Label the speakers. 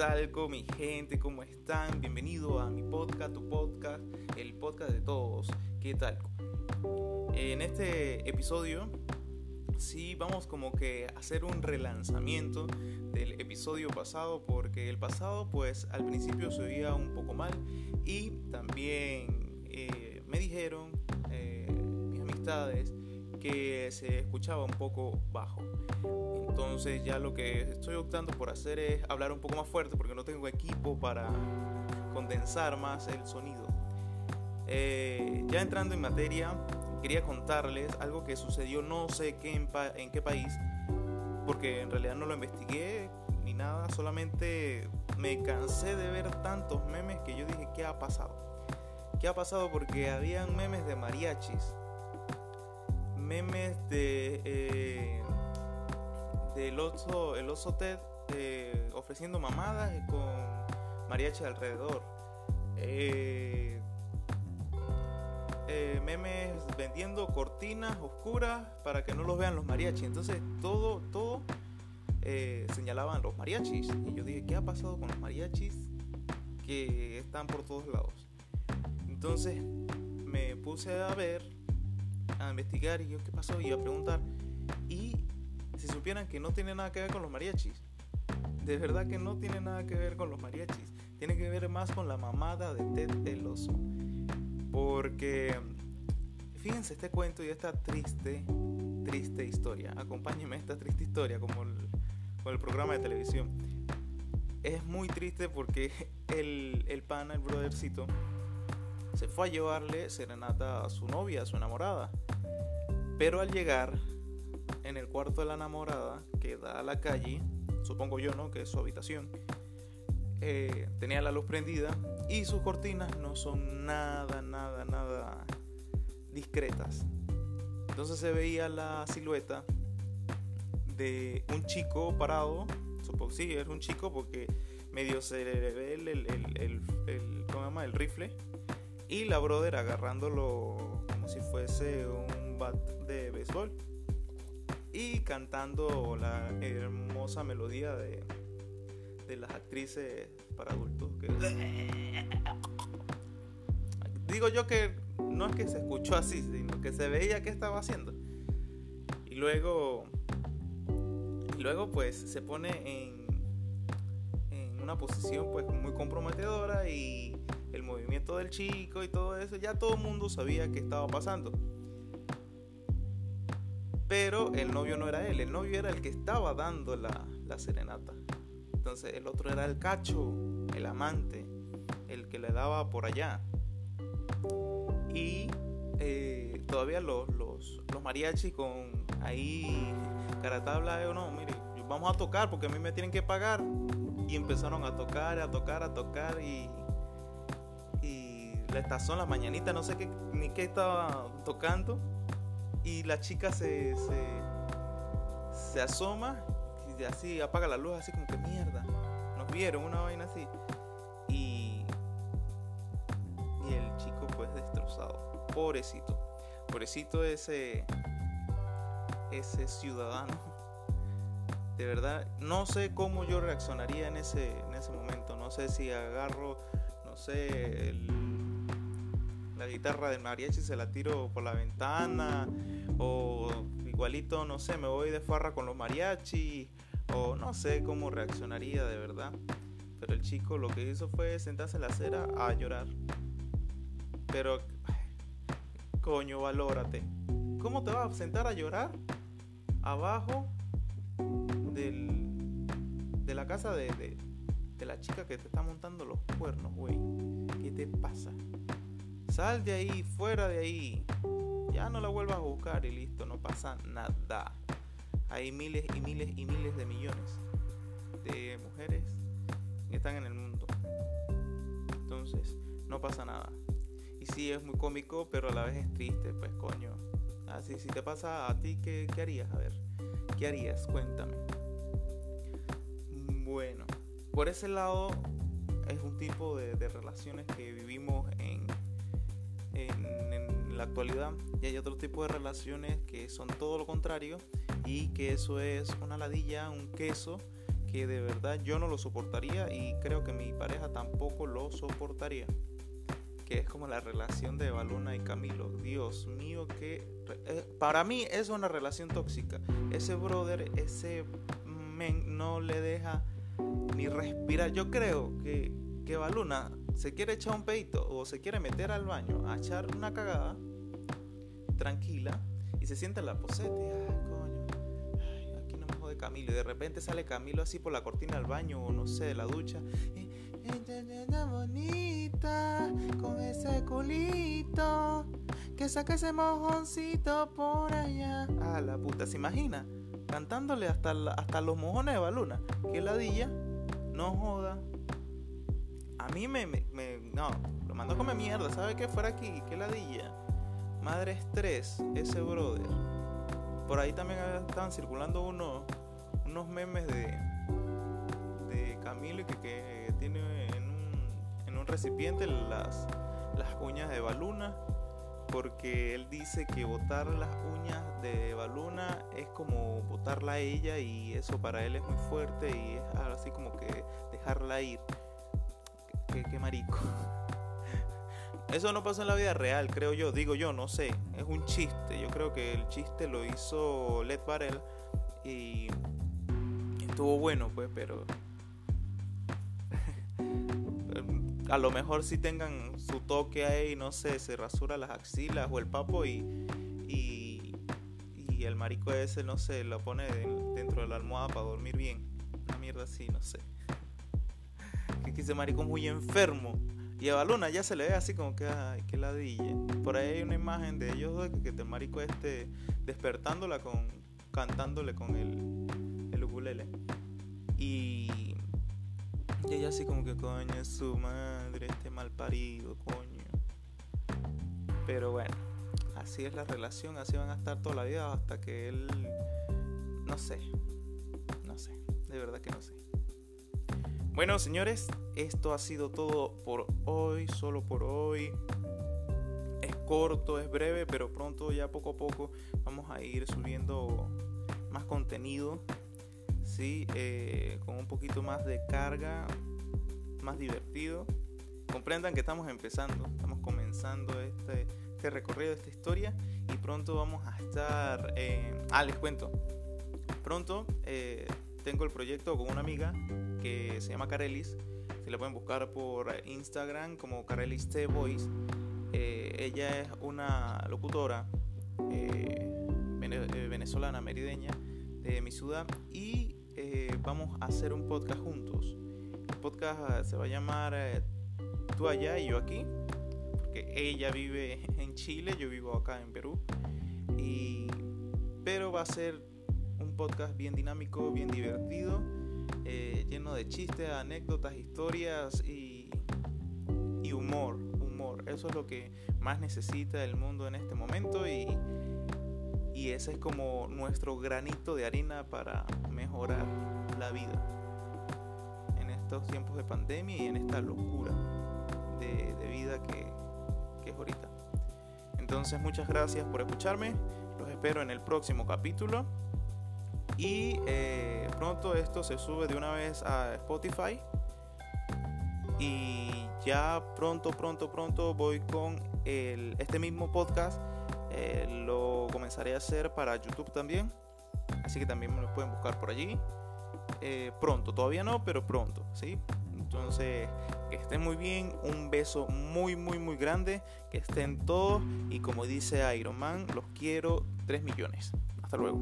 Speaker 1: tal con mi gente? ¿Cómo están? Bienvenido a mi podcast, tu podcast, el podcast de todos. ¿Qué tal? En este episodio sí vamos como que a hacer un relanzamiento del episodio pasado porque el pasado pues al principio se oía un poco mal y también eh, me dijeron eh, mis amistades que se escuchaba un poco bajo. Entonces ya lo que estoy optando por hacer es hablar un poco más fuerte porque no tengo equipo para condensar más el sonido. Eh, ya entrando en materia, quería contarles algo que sucedió no sé qué en, en qué país, porque en realidad no lo investigué ni nada, solamente me cansé de ver tantos memes que yo dije, ¿qué ha pasado? ¿Qué ha pasado? Porque habían memes de mariachis memes de eh, del oso, el oso Ted eh, ofreciendo mamadas con mariachi alrededor. Eh, memes vendiendo cortinas oscuras para que no los vean los mariachis. Entonces todo, todo señalaban los mariachis. Y yo dije, ¿qué ha pasado con los mariachis que están por todos lados? Entonces me puse a ver a investigar y yo qué pasó y a preguntar. Y si supieran que no tiene nada que ver con los mariachis. De verdad que no tiene nada que ver con los mariachis. Tiene que ver más con la mamada de Ted el oso. Porque fíjense este cuento y esta triste, triste historia. Acompáñenme esta triste historia como el, el programa de televisión. Es muy triste porque el, el pana, el brothercito, se fue a llevarle serenata a su novia, a su enamorada. Pero al llegar en el cuarto de la enamorada, que da a la calle, supongo yo, ¿no? Que es su habitación, eh, tenía la luz prendida y sus cortinas no son nada, nada, nada discretas. Entonces se veía la silueta de un chico parado, supongo sí, es un chico porque medio se le ve el, el, el, ¿cómo se llama? el rifle y la brother agarrándolo como si fuese un bat de béisbol y cantando la hermosa melodía de, de las actrices para adultos que digo yo que no es que se escuchó así sino que se veía que estaba haciendo. Y luego luego pues se pone en en una posición pues muy comprometedora y del chico y todo eso, ya todo el mundo sabía que estaba pasando. Pero el novio no era él, el novio era el que estaba dando la, serenata. Entonces el otro era el cacho, el amante, el que le daba por allá. Y eh, todavía los, los, los mariachis con ahí caratabla, o no, mire, vamos a tocar porque a mí me tienen que pagar. Y empezaron a tocar, a tocar, a tocar y la estación, la mañanita, no sé qué, ni qué estaba tocando. Y la chica se, se, asoma y así apaga la luz, así como que mierda. Nos vieron una vaina así. Y, y el chico pues destrozado. Pobrecito. Pobrecito ese, ese ciudadano. De verdad, no sé cómo yo reaccionaría en ese, en ese momento. No sé si agarro, no sé, la guitarra de mariachi se la tiro por la ventana o igualito, no sé, me voy de farra con los mariachi o no sé cómo reaccionaría de verdad. Pero el chico lo que hizo fue sentarse en la acera a llorar. Pero, coño, valórate. ¿Cómo te vas a sentar a llorar abajo del, de la casa de, de la chica que te está montando los cuernos, güey? ¿Qué te pasa? Sal de ahí, fuera de ahí. Ya no la vuelvas a buscar y listo, no pasa nada. Hay miles y miles y miles de millones de mujeres que están en el mundo. Entonces, no pasa nada. Y sí, es muy cómico, pero a la vez es triste, pues coño. Así, si te pasa a ti, ¿qué, harías? A ver, ¿qué harías? Cuéntame. Bueno, por ese lado es un tipo de relaciones que vivimos en, la actualidad y hay otro tipo de relaciones que son todo lo contrario y que eso es una ladilla, un queso que de verdad yo no lo soportaría y creo que mi pareja tampoco lo soportaría. Que es como la relación de Baluna y Camilo. Dios mío, que eh, para mí es una relación tóxica. Ese brother, ese men no le deja ni respirar. Yo creo que, que Baluna se quiere echar un peito o se quiere meter al baño a echar una cagada tranquila y se sienta en la poseta Camilo y de repente sale Camilo así por la cortina del baño o no sé, de la ducha. Bonita con ese culito que saca ese mojoncito por allá. Ah, la puta, ¿se imagina? Cantándole hasta, hasta los mojones de baluna. Que ladilla, no joda. A mí me, me, no, lo mando a comer mierda, ¿sabe qué? Fuera aquí, que ladilla. Madre estrés, ese brother. Por ahí también estaban circulando unos unos memes de, de Camilo que, que tiene en un, en un recipiente las, las uñas de Baluna porque él dice que botar las uñas de Baluna es como botarla a ella y eso para él es muy fuerte y es así como que dejarla ir. Qué, marico. Eso no pasa en la vida real, creo yo, digo yo, no sé. Es un chiste. Yo creo que el chiste lo hizo Led Varel y estuvo bueno, pues, pero a lo mejor si tengan su toque ahí, no sé, se rasura las axilas o el papo y, y, el marico ese, no sé, lo pone dentro de la almohada para dormir bien. Una mierda así, no sé. Que ese marico muy enfermo. Y a Baluna ya se le ve así como que, qué ladilla. Por ahí hay una imagen de ellos dos que, que el marico este despertándola con, cantándole con el, el ukulele. Y, y ella así como que, coño, es su madre, este mal parido, coño. Pero bueno, así es la relación, así van a estar toda la vida hasta que él, no sé, no sé, de verdad que no sé. Bueno, señores, esto ha sido todo por hoy, solo por hoy. Es corto, es breve, pero pronto ya poco a poco vamos a ir subiendo más contenido ¿sí? Eh, con un poquito más de carga, más divertido. Comprendan que estamos empezando, estamos comenzando este, este recorrido, esta historia y pronto vamos a estar... ah, les cuento. Pronto eh, tengo el proyecto con una amiga que se llama Carelis. La pueden buscar por Instagram como Carelis Voice. Eh, ella es una locutora venezolana, merideña, de mi ciudad. Y eh, vamos a hacer un podcast juntos. El podcast eh, se va a llamar eh, Tú allá y yo aquí, porque ella vive en Chile, yo vivo acá en Perú. Y, pero va a ser un podcast bien dinámico, bien divertido, lleno de chistes, anécdotas, historias y, y humor. Humor, eso es lo que más necesita el mundo en este momento y y ese es como nuestro granito de arena para mejorar la vida en estos tiempos de pandemia y en esta locura de, vida que, es ahorita. Entonces muchas gracias por escucharme, los espero en el próximo capítulo y eh, pronto esto se sube de una vez a Spotify y ya pronto, pronto, pronto voy con el, este mismo podcast eh, lo comenzaré a hacer para YouTube también. Así que también me pueden buscar por allí. Eh, pronto, todavía no, pero pronto, ¿sí? Entonces, que estén muy bien. Un beso muy, muy, muy grande. Que estén todos. Y como dice Iron Man, los quiero 3 millones. Hasta luego.